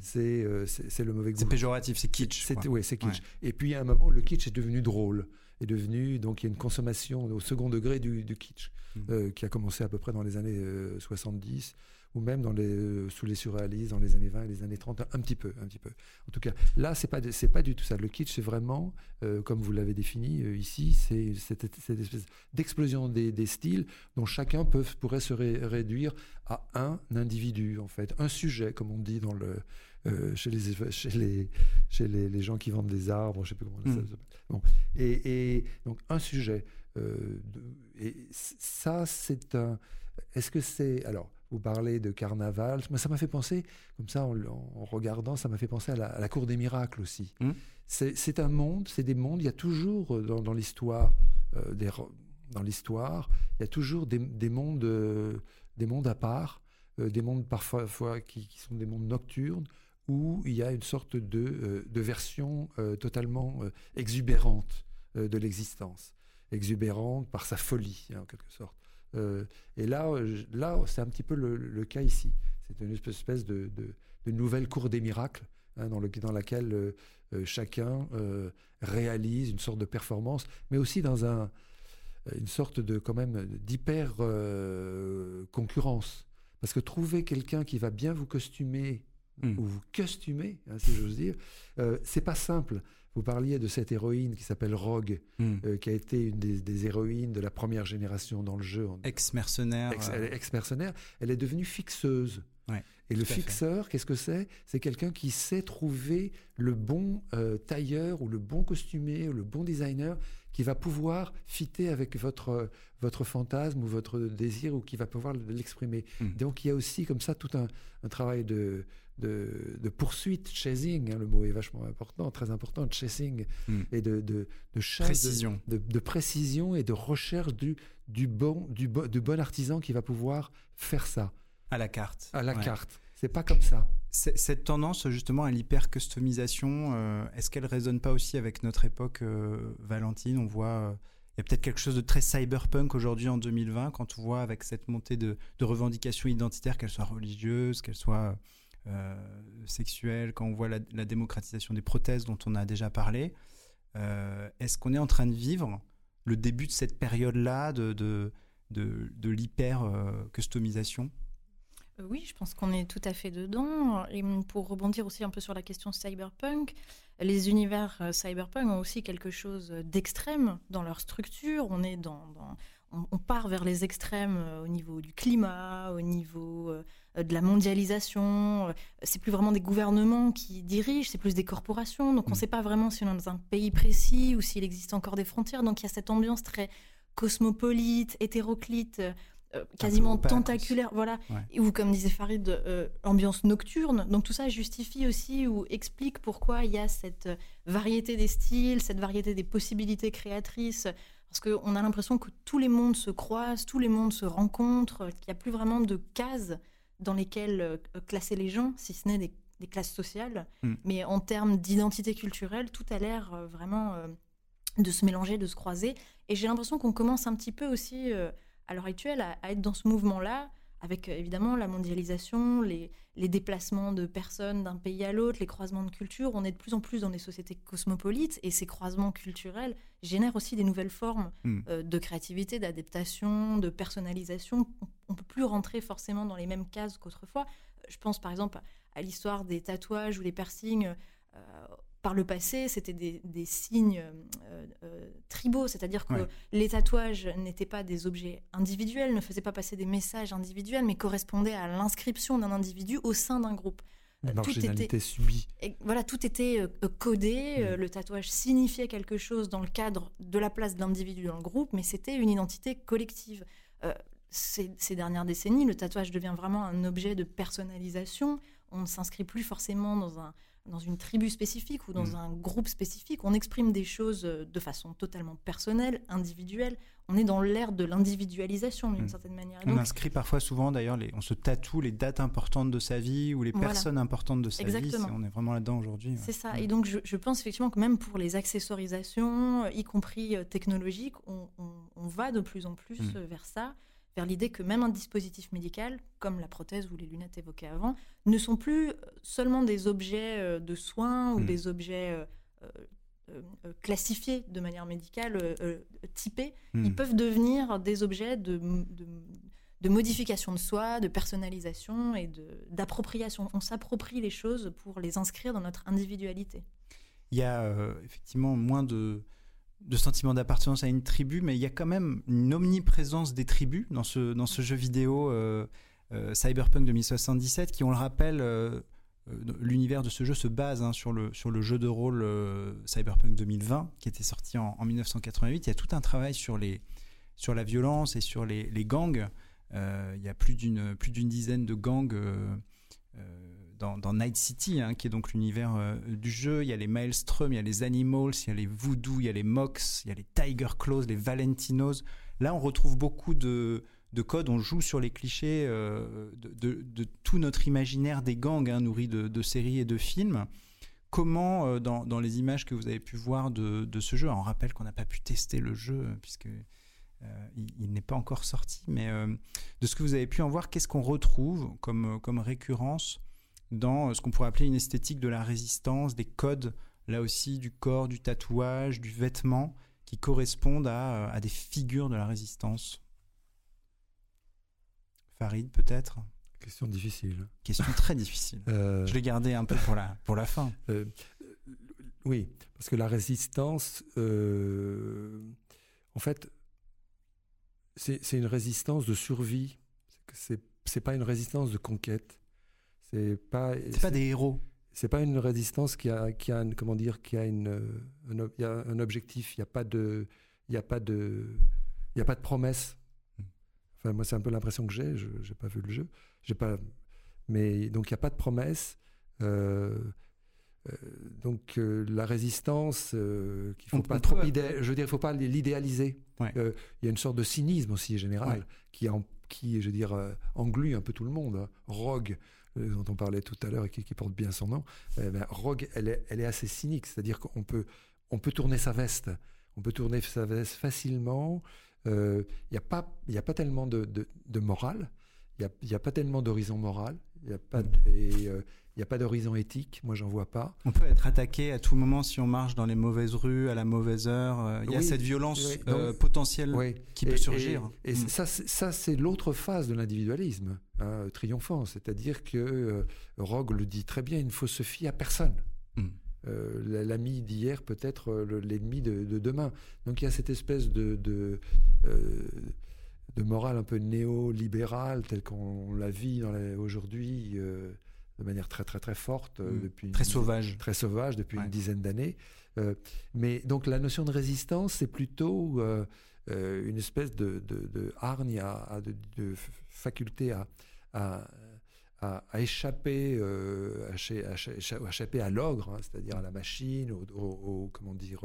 C'est c'est le mauvais goût. C'est péjoratif, c'est kitsch. Oui, c'est kitsch. Et puis à un moment, le kitsch est devenu drôle est devenu donc il y a une consommation au second degré du, du kitsch mmh. euh, qui a commencé à peu près dans les années 70 euh, ou même dans les, euh, sous les surréalistes dans les années 20 et les années 30 un, petit peu un petit peu. En tout cas là c'est pas c'est pas du tout ça. Le kitsch c'est vraiment comme vous l'avez défini ici c'est cette, espèce d'explosion des, des, styles dont chacun peut pourrait se réduire à un individu en fait. Un sujet comme on dit dans le euh, chez, les, chez, les, chez les, les, gens qui vendent des arbres, je sais plus comment ça mm. Bon. Et, et, donc un sujet. Euh, de, et ça, c'est un. Est-ce que c'est alors vous parlez de carnaval, ça m'a fait penser, comme ça, en, en regardant, ça m'a fait penser à la, à la, cour des miracles aussi. Mm. C'est un monde, c'est des mondes. Il y a toujours euh, dans, dans l'histoire, euh, des, dans l'histoire, il y a toujours des, des mondes, euh, des mondes à part, euh, des mondes parfois qui, qui, sont des mondes nocturnes, où il y a une sorte de, euh, de version euh, totalement euh, exubérante de l'existence, exubérante par sa folie, hein, en quelque sorte. et là, là c'est un petit peu le, cas ici. C'est une espèce de, de, nouvelle cour des miracles hein, dans, le, dans laquelle chacun réalise une sorte de performance, mais aussi dans un, une sorte de quand même d'hyper concurrence. Parce que trouver quelqu'un qui va bien vous costumer Hmm. ou vous costumez, hein, si j'ose dire. Euh, c'est pas simple. Vous parliez de cette héroïne qui s'appelle Rogue, hmm. euh, qui a été une des, héroïnes de la première génération dans le jeu. Ex-mercenaire. Ex-mercenaire. Elle est devenue fixeuse. Et le fixeur, qu'est-ce que c'est? C'est quelqu'un qui sait trouver le bon euh, tailleur ou le bon costumé ou le bon designer qui va pouvoir fitter avec votre, votre fantasme ou votre désir ou qui va pouvoir l'exprimer. Hmm. Donc il y a aussi comme ça tout un, travail de, de, poursuite, chasing, hein, le mot est vachement important, très important, chasing, hmm. et de, de, de précision. De, précision et de recherche du, du, bon, du, du bon artisan qui va pouvoir faire ça. À la carte. À la carte. C'est pas comme ça. Cette tendance justement à l'hyper-customisation, euh, est-ce qu'elle résonne pas aussi avec notre époque, euh, Valentine? On voit, euh, il y a peut-être quelque chose de très cyberpunk aujourd'hui en 2020 quand on voit avec cette montée de, revendications identitaires, qu'elles soient religieuses, qu'elles soient sexuelles, quand on voit la, démocratisation des prothèses dont on a déjà parlé. est-ce qu'on est en train de vivre le début de cette période-là de, de, de l'hyper-customisation oui, je pense qu'on est tout à fait dedans. Et pour rebondir aussi un peu sur la question cyberpunk, les univers euh, cyberpunk ont aussi quelque chose d'extrême dans leur structure. On est dans, on, part vers les extrêmes euh, au niveau du climat, au niveau de la mondialisation. C'est plus vraiment des gouvernements qui dirigent, c'est plus des corporations. Donc on ne mm. sait pas vraiment si on est dans un pays précis ou s'il existe encore des frontières. Donc il y a cette ambiance très cosmopolite, hétéroclite, euh, quasiment tentaculaire, voilà, ou comme disait Farid, euh, ambiance nocturne. Donc tout ça justifie aussi ou explique pourquoi il y a cette variété des styles, cette variété des possibilités créatrices, parce qu'on a l'impression que tous les mondes se croisent, tous les mondes se rencontrent, qu'il n'y a plus vraiment de cases dans lesquelles euh, classer les gens, si ce n'est des, classes sociales. Hmm. Mais en termes d'identité culturelle, tout a l'air vraiment de se mélanger, de se croiser. Et j'ai l'impression qu'on commence un petit peu aussi à l'heure actuelle à, être dans ce mouvement-là, avec euh, évidemment la mondialisation, les, déplacements de personnes d'un pays à l'autre, les croisements de cultures. On est de plus en plus dans des sociétés cosmopolites et ces croisements culturels génèrent aussi des nouvelles formes hmm. euh, de créativité, d'adaptation, de personnalisation. On ne peut plus rentrer forcément dans les mêmes cases qu'autrefois. Je pense par exemple à l'histoire des tatouages ou des piercings. Euh, par le passé, c'était des, signes euh, euh, tribaux, c'est-à-dire que les tatouages n'étaient pas des objets individuels, ne faisaient pas passer des messages individuels, mais correspondaient à l'inscription d'un individu au sein d'un groupe. tout était subie. voilà, tout était euh, codé. le tatouage signifiait quelque chose dans le cadre de la place de l'individu dans le groupe, mais c'était une identité collective. Ces, ces, dernières décennies, le tatouage devient vraiment un objet de personnalisation. On ne s'inscrit plus forcément dans un, dans une tribu spécifique ou dans mm. un groupe spécifique. On exprime des choses euh, de façon totalement personnelle, individuelle. On est dans l'ère de l'individualisation d'une mm. certaine manière. on inscrit parfois souvent d'ailleurs, on se tatoue les dates importantes de sa vie ou les personnes importantes de sa vie. On est vraiment là-dedans aujourd'hui. C'est ça. Mm. Et donc je, pense effectivement que même pour les accessorisations, y compris euh, technologiques, on, on va de plus en plus vers ça vers l'idée que même un dispositif médical, comme la prothèse ou les lunettes évoquées avant, ne sont plus seulement des objets euh, de soins ou hmm. des objets euh, euh, classifiés de manière médicale, typés. Hmm. Ils peuvent devenir des objets de, de, modification de soi, de personnalisation et d'appropriation. On s'approprie les choses pour les inscrire dans notre individualité. Il y a effectivement moins de de sentiment d'appartenance à une tribu, mais il y a quand même une omniprésence des tribus dans ce, dans jeu vidéo euh, euh, Cyberpunk 2077 qui, on le rappelle, euh, l'univers de ce jeu se base hein, sur, le, jeu de rôle Cyberpunk 2020 qui était sorti en, 1988. Il y a tout un travail sur la violence et sur les, les gangs. il y a plus d'une dizaine de gangs dans, Night City, hein, qui est donc l'univers euh, du jeu. Il y a les Maelstrom, il y a les Animals, il y a les Voodoo, il y a les Mox, il y a les Tiger Claws, les Valentinos. Là, on retrouve beaucoup de, codes. On joue sur les clichés euh, de, tout notre imaginaire des gangs hein, nourris de, séries et de films. Comment, euh, dans, les images que vous avez pu voir de, ce jeu, on rappelle qu'on n'a pas pu tester le jeu puisque il, n'est pas encore sorti, mais de ce que vous avez pu en voir, qu'est-ce qu'on retrouve comme récurrence dans ce qu'on pourrait appeler une esthétique de la résistance, des codes, là aussi, du corps, du tatouage, du vêtement, qui correspondent à, des figures de la résistance. Farid, peut-être? Question difficile. Question très difficile. Euh, Je l'ai gardé un peu pour la, pour la fin. Euh, oui, parce que la résistance, euh, en fait, c'est une résistance de survie. C'est pas une résistance de conquête C'est pas. C'est pas des héros. C'est pas une résistance qui a, qui a une, comment dire, qui a une, un, y a un objectif. Il n'y a pas de, il a pas de, il a pas de promesse. Enfin, moi, c'est un peu l'impression que j'ai. Je n'ai pas vu le jeu. J'ai pas. Mais donc, il n'y a pas de promesse. Euh, euh, donc euh, la résistance, euh, qu'il faut On- pas on trop je veux dire, il faut pas l'idéaliser. Ouais. Il y a une sorte de cynisme aussi général Ouais. qui, en- qui, je veux dire, englue un peu tout le monde. hein. Rogue, dont on parlait tout à l'heure et qui, porte bien son nom, eh ben, Rogue, elle est, assez cynique, c'est-à-dire qu'on peut, on peut tourner sa veste, on peut tourner sa veste facilement. Euh, Il n'y a pas, y a pas tellement de, de, de morale, il n'y a, y pas tellement d'horizon moral, il n'y a pas, d- et, euh, il y a pas d'horizon éthique. Moi, j'en vois pas. On peut être attaqué à tout moment si on marche dans les mauvaises rues, à la mauvaise heure. Euh, Il y a cette violence oui, euh, potentielle Oui. qui peut Et- surgir. Et, et Mm. ça, c'est- ça, c'est l'autre phase de l'individualisme hein, triomphant. C'est-à-dire que euh, Rogue le dit très bien, il ne faut se fier à personne. Mm. Euh, L'ami d'hier peut être euh, le- l'ennemi de, de demain. Donc il y a cette espèce de, de, euh, de morale un peu néolibérale telle qu'on la vit aujourd'hui euh, de manière très très très forte euh, Mm. depuis une Très dizaine- sauvage. très sauvage depuis Ouais. une dizaine d'années. Euh, mais donc la notion de résistance, c'est plutôt euh, euh, une espèce de, de, de hargne, à, à- de, faculté à, à, à- échapper, à, à échapper l'ogre, hein, c'est-à-dire à la machine, au, au- au- comment dire,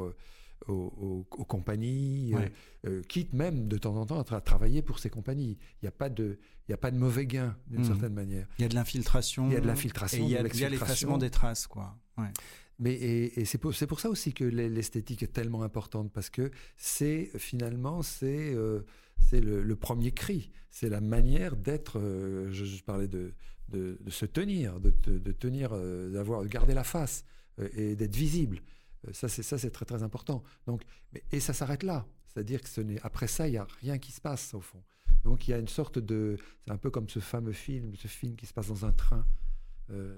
aux, aux- aux compagnies, Ouais. euh, euh, quitte même de temps en temps à tra- travailler pour ces compagnies. Il n'y a pas de, il y a pas de mauvais gain d'une Mhm. certaine manière. Il y a de l'infiltration. Il y a de l'infiltration, il y a, l'effacement des traces, quoi. Ouais. Mais et, et c'est pour, ça aussi que l'e- l'esthétique est tellement importante parce que c'est finalement c'est euh, c'est le, le premier cri, c'est la manière d'être. euh, je, je parlais de, de, de se tenir, de, de- tenir, euh, d'avoir de garder la face et d'être visible. Euh, ça c'est ça c'est très très important. Donc mais, et ça s'arrête là, c'est-à-dire que ce n'est après ça il y a rien qui se passe au fond. Donc il y a une sorte de c'est un peu comme ce fameux film, ce film qui se passe dans un train. euh,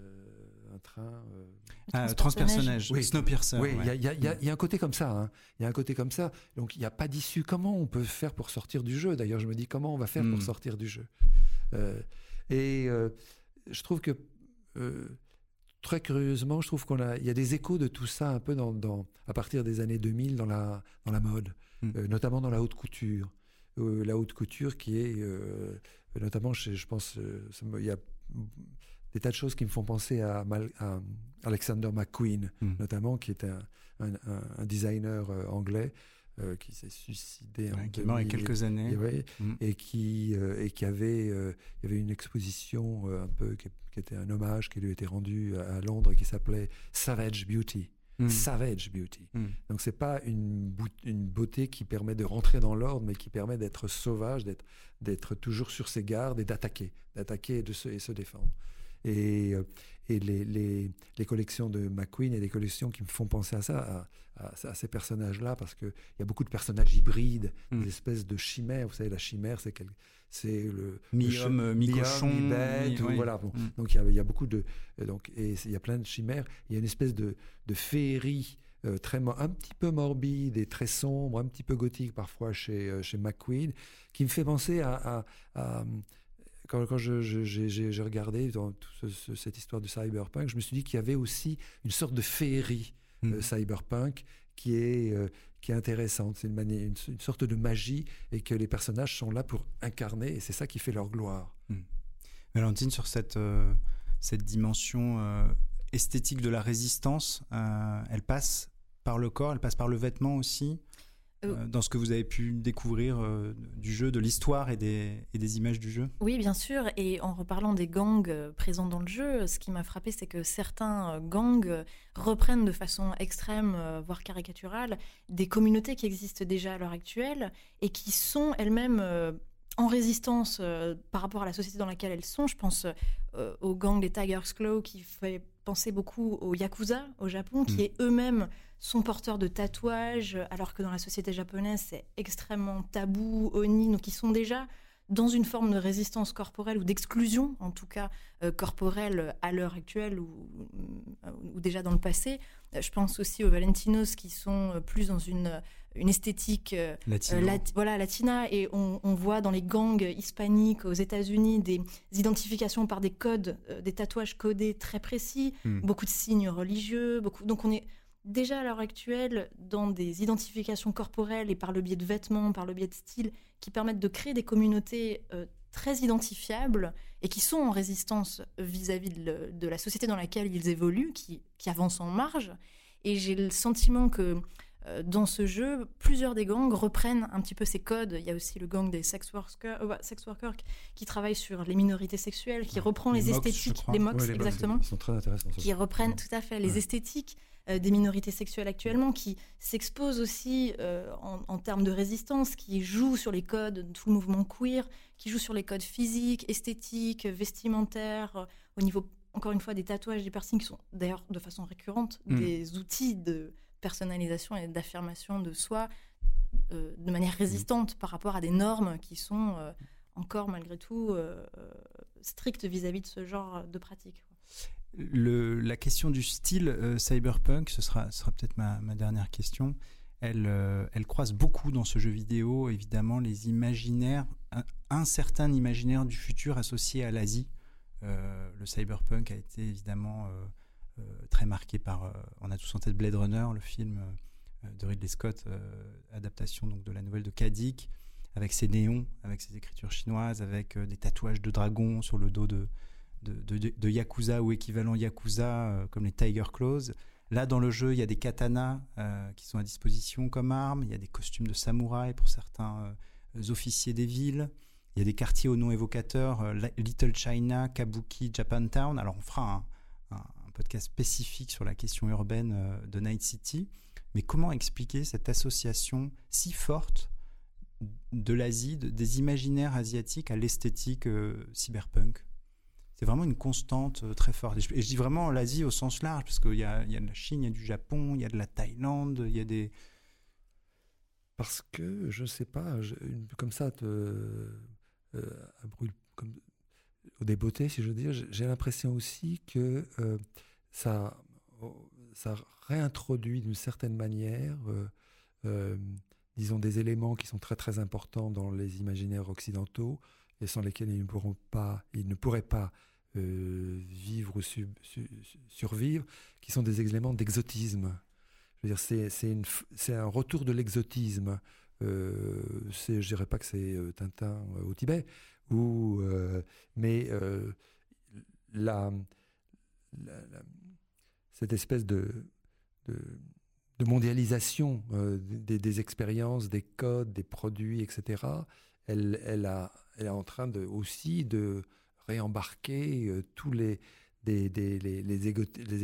un train. euh, Ah, Transpersonnage. Oui. Snowpiercer. oui, il ouais. y, y il y a- il y a un côté comme ça. hein. Il y a un côté comme ça. Donc il n'y a pas d'issue. Comment on peut faire pour sortir du jeu? D'ailleurs, je me dis comment on va faire Mm. pour sortir du jeu? Euh, et euh, je trouve que euh, très curieusement, je trouve qu'on a, il y a des échos de tout ça un peu dans, dans- à partir des années 2000 dans la dans la mode, Mm. euh, notamment dans la haute couture. Euh, la haute couture qui est euh, notamment, chez, je pense, il y a des tas de choses qui me font penser à, Mal- à Alexander McQueen, Mm. notamment, qui est un, un- designer anglais euh, qui s'est suicidé en qui est mort il y a 2000. quelques années. Et, ouais, Mm. et qui euh, et qui avait euh, il y avait une exposition un peu qui, qui était un hommage qui lui était rendu à, à Londres qui s'appelait Savage Beauty. Mm. Savage Beauty. Mm. Donc c'est pas une, une beauté qui permet de rentrer dans l'ordre, mais qui permet d'être sauvage, d'être d'être toujours sur ses gardes et d'attaquer, d'attaquer et de se, et se défendre. Et, euh, et les, les, les collections de McQueen et des collections qui me font penser à ça, à, à- à ces personnages-là, parce qu'il y a beaucoup de personnages hybrides, Mm. des espèces de chimères. Vous savez, la chimère, c'est quel- c'est le Mi-homme, mi-cochon, mi-bête, mi- ou oui. voilà. bon. Mm. Donc il y, a, il y a beaucoup de euh, donc et il y a plein de chimères. Il y a une espèce de, de féerie euh, très un petit peu morbide et très sombre, un petit peu gothique parfois chez chez McQueen, qui me fait penser à, à- à, quand, quand je- je- j'ai j'ai regardé dans toute ce- ce- cette histoire du cyberpunk, je me suis dit qu'il y avait aussi une sorte de féerie Mm. euh, cyberpunk qui est, euh, qui est intéressante. C'est une, mani- une, une sorte de magie et que les personnages sont là pour incarner et c'est ça qui fait leur gloire. Valentine, sur cette, euh, cette dimension esthétique de la résistance, elle passe par le corps, elle passe par le vêtement aussi, Euh, euh, dans ce que vous avez pu découvrir euh, du jeu, de l'histoire et des, et des images du jeu. Oui, bien sûr. Et en reparlant des gangs présents dans le jeu, ce qui m'a frappé, c'est que certains gangs reprennent de façon extrême, voire caricaturale, des communautés qui existent déjà à l'heure actuelle et qui sont elles-mêmes euh, en résistance par rapport à la société dans laquelle elles sont. Je pense au gang des Tiger's Claw qui fait penser beaucoup aux Yakuza au Japon, qui Mm. est eux-mêmes sont porteurs de tatouages, alors que dans la société japonaise, c'est extrêmement tabou, oni, donc ils sont déjà dans une forme de résistance corporelle ou d'exclusion, en tout cas corporelle à l'heure actuelle ou, ou, déjà dans le passé. Je pense aussi aux Valentinos qui sont plus dans une une esthétique euh, euh, voilà, latina. Et on, voit dans les gangs hispaniques aux États-Unis des identifications par des codes, euh, des tatouages codés très précis, hmm. beaucoup de signes religieux. Beaucoup... Donc on est déjà à l'heure actuelle dans des identifications corporelles et par le biais de vêtements, par le biais de style, qui permettent de créer des communautés très identifiables et qui sont en résistance vis-à-vis de, la société dans laquelle ils évoluent, qui, qui avance en marge. Et j'ai le sentiment que euh, dans ce jeu, plusieurs des gangs reprennent un petit peu ces codes. Il y a aussi le gang des sex workers, euh, sex workers qui travaillent sur les minorités sexuelles, qui reprend les, esthétiques, les MOX, exactement. sont très intéressants. Qui reprennent tout à fait les esthétiques euh, des minorités sexuelles actuellement, qui s'exposent aussi en, termes de résistance, qui jouent sur les codes de tout le mouvement queer, qui jouent sur les codes physiques, esthétiques, vestimentaires, au niveau, encore une fois, des tatouages, des piercings, qui sont d'ailleurs de façon récurrente mm. des outils de personnalisation et d'affirmation de soi euh, de manière mmh. résistante par rapport à des normes qui sont euh, encore malgré tout euh, strictes vis-à-vis de ce genre de pratique. La question du style cyberpunk, ce sera, peut-être ma, dernière question. Elle, elle croise beaucoup dans ce jeu vidéo, évidemment, les imaginaires, un, certain imaginaire du futur associé à l'Asie. le cyberpunk a été évidemment euh, très marqué par. Euh, on a tous en tête Blade Runner, le film euh, de Ridley Scott, adaptation donc de la nouvelle de Kadik, avec ses néons, avec ses écritures chinoises, avec des tatouages de dragons sur le dos de, de, Yakuza ou équivalent Yakuza, comme les Tiger Claws. Là, dans le jeu, il y a des katanas qui sont à disposition comme armes, il y a des costumes de samouraï pour certains officiers des villes, il y a des quartiers au nom évocateur, Little China, Kabuki, Japantown. Alors, on fera un, podcast spécifique sur la question urbaine euh, de Night City. Mais comment expliquer cette association si forte de l'Asie, des imaginaires asiatiques à l'esthétique euh, cyberpunk? C'est vraiment une constante euh, très forte. Et je, dis vraiment l'Asie au sens large, parce qu'il y a, de la Chine, il y a du Japon, il y a de la Thaïlande, il y a des... Parce que, je ne sais pas, comme ça, te, comme, au débeauté, si je veux dire, j'ai l'impression aussi que ça, ça réintroduit d'une certaine manière, euh, euh, disons, des éléments qui sont très très importants dans les imaginaires occidentaux et sans lesquels ils ne, pourront pas, ils ne pourraient pas euh, vivre ou survivre, qui sont des éléments d'exotisme. Je veux dire, c'est un retour de l'exotisme. Euh, je dirais pas que c'est Tintin au Tibet, ou, mais la, cette espèce de, de, mondialisation euh, des, expériences, des codes, des produits, etc., elle, elle, a, elle est en train de, aussi de réembarquer euh, tous les, des, des, les, les,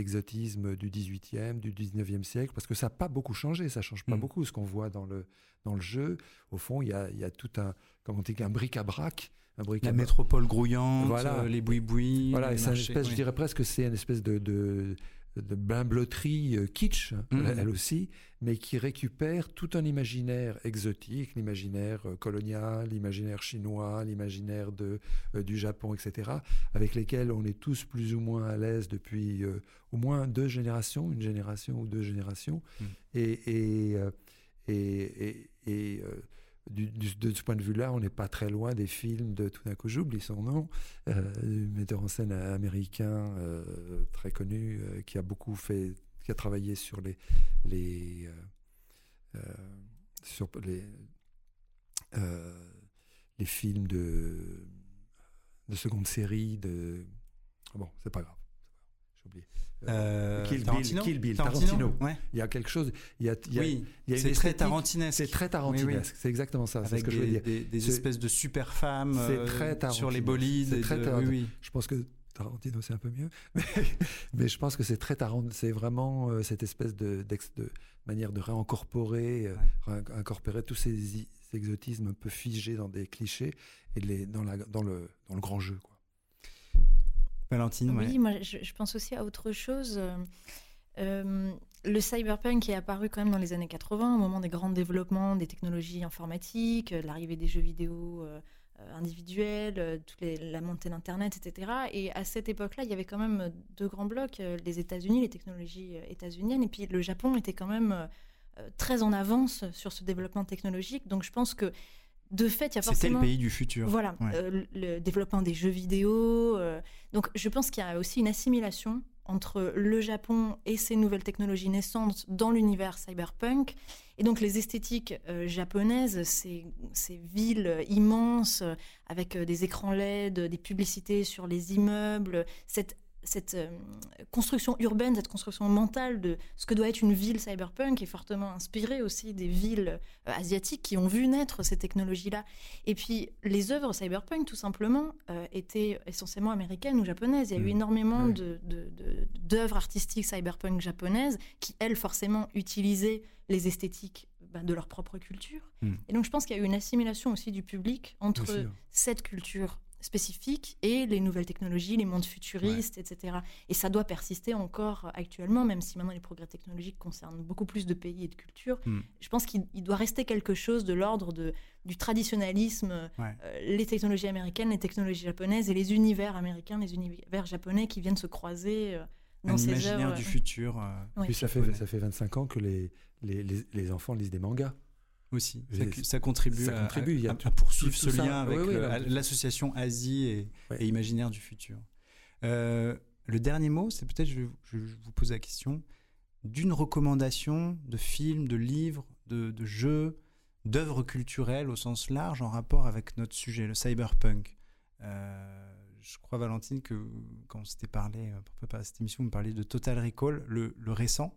exotismes du 18e, du 19e siècle, parce que ça n'a pas beaucoup changé, ça ne change pas mm. beaucoup ce qu'on voit dans le, dans le jeu. Au fond, il y a, y a, tout un, comment dit, un bric-à-brac. Un bric la métropole grouillante, voilà. Euh, les bouis-bouis. Voilà, c'est espèce, je dirais presque que c'est une espèce de, de de bimbloterie euh, kitsch, mmh. elle aussi, mais qui récupère tout un imaginaire exotique, l'imaginaire euh, colonial, l'imaginaire chinois, l'imaginaire de euh, du Japon, etc., avec lesquels on est tous plus ou moins à l'aise depuis au moins deux générations, une génération ou deux générations, mmh. et, et, et, et de ce point de vue-là, on n'est pas très loin des films de tout d'un coup, j'oublie son nom, euh, metteur en scène américain euh, très connu, euh, qui a beaucoup fait, qui a travaillé sur les, les euh, sur les, les films de, de seconde série, de bon, c'est pas grave, j'ai oublié. Euh, Kill, Bill, Kill, Bill, Tarantino. Il y a quelque chose. Il y a, il y a, oui, c'est très tarantinesque. C'est très tarantinesque. C'est exactement ça. Avec ce que des, je veux dire. Des, des espèces de super femmes euh, sur les bolides. Très oui, oui. Je pense que Tarantino c'est un peu mieux, mais, je pense que c'est très Tarantino. C'est vraiment euh, cette espèce de, de, manière de réincorporer, réincorporer tous ces, exotismes un peu figés dans des clichés et les, dans, la, dans, le, dans le grand jeu. Quoi. Oui, moi je, pense aussi à autre chose. Euh, le cyberpunk est apparu quand même dans les années 80, au moment des grands développements des technologies informatiques, euh, l'arrivée des jeux vidéo euh, individuelle, toute la montée d'Internet, etc. Et à cette époque-là, il y avait quand même deux grands blocs, les États-Unis, les technologies états-uniennes, et puis le Japon était quand même très en avance sur ce développement technologique. Donc je pense que de fait, il y a forcément. C'était le pays du futur. Voilà, le développement des jeux vidéo. donc je pense qu'il y a aussi une assimilation entre le Japon et ses nouvelles technologies naissantes dans l'univers cyberpunk. Et donc les esthétiques euh, japonaises, ces, ces, villes immenses euh, avec euh, des écrans LED, des publicités sur les immeubles, cette cette euh, construction urbaine, cette construction mentale de ce que doit être une ville cyberpunk est fortement inspirée aussi des villes euh, asiatiques qui ont vu naître ces technologies-là. Et puis les œuvres cyberpunk, tout simplement, euh, étaient essentiellement américaines ou japonaises. Il y a eu mmh. énormément d'œuvres artistiques cyberpunk japonaises qui, elles, forcément, utilisaient les esthétiques bah, de leur propre culture. Mmh. Et donc je pense qu'il y a eu une assimilation aussi du public entre cette culture spécifiques et les nouvelles technologies, les mondes futuristes, etc. Et ça doit persister encore actuellement, même si maintenant les progrès technologiques concernent beaucoup plus de pays et de cultures. Hmm. Je pense qu'il doit rester quelque chose de l'ordre du traditionnalisme, euh, les technologies américaines, les technologies japonaises et les univers américains, les univers japonais qui viennent se croiser. Euh, dans ces œuvres. du futur. Euh, Puis ça fait, ça fait 25 ans que les, les, les enfants lisent des mangas aussi. Ça, contribue, à, poursuivre ce lien avec l'association Asie et, Imaginaire du futur. Euh, le dernier mot, c'est peut-être, je, je, vous pose la question, d'une recommandation de films, de livres, de, de jeux, d'œuvres culturelles au sens large en rapport avec notre sujet, le cyberpunk. Euh, je crois, Valentine, que quand on s'était parlé euh, pour cette émission, vous me parliez de Total Recall, le, le récent,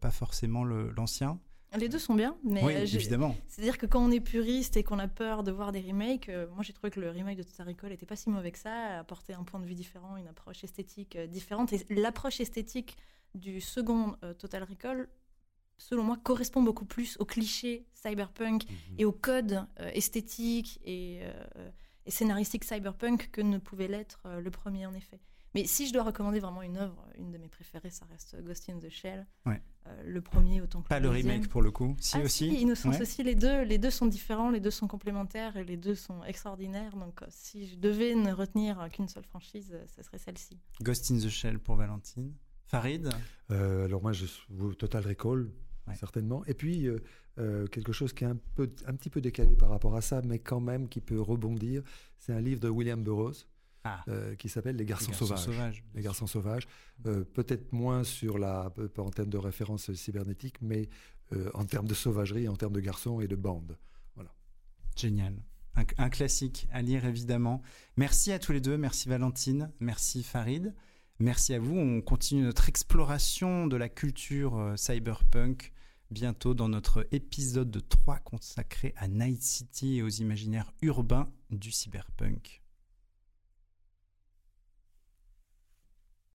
pas forcément l'ancien. Les deux sont bien, mais oui, évidemment. C'est-à-dire que quand on est puriste et qu'on a peur de voir des remakes, euh, moi j'ai trouvé que le remake de Total Recall n'était pas si mauvais que ça, apportait un point de vue différent, une approche esthétique euh, différente. Et l'approche esthétique du second euh, Total Recall, selon moi, correspond beaucoup plus aux clichés cyberpunk mhm. et aux codes esthétiques et, et, scénaristiques cyberpunk que ne pouvait l'être le premier en effet. Mais si je dois recommander vraiment une œuvre, une de mes préférées, ça reste Ghost in the Shell. Ouais. Euh, le premier autant que Pas le, remake pour le coup, si ah, aussi. Si, Innocence aussi, les deux, les deux sont différents, les deux sont complémentaires et les deux sont extraordinaires. Donc euh, si je devais ne retenir qu'une seule franchise, euh, ce serait celle-ci. Ghost in the Shell pour Valentine. Farid? Alors moi, je Total Recall, certainement. Et puis, quelque chose qui est un, peu, un petit peu décalé par rapport à ça, mais quand même qui peut rebondir, c'est un livre de William Burroughs ah. Euh, qui s'appelle Les Garçons, sauvages. Les Garçons sauvages. Euh, peut-être moins sur la, en termes de référence cybernétique, mais euh, en termes de sauvagerie, en termes de garçons et de bandes. Voilà. Génial. Un, classique à lire évidemment. Merci à tous les deux. Merci Valentine. Merci Farid. Merci à vous. On continue notre exploration de la culture cyberpunk bientôt dans notre épisode de 3 consacré à Night City et aux imaginaires urbains du cyberpunk.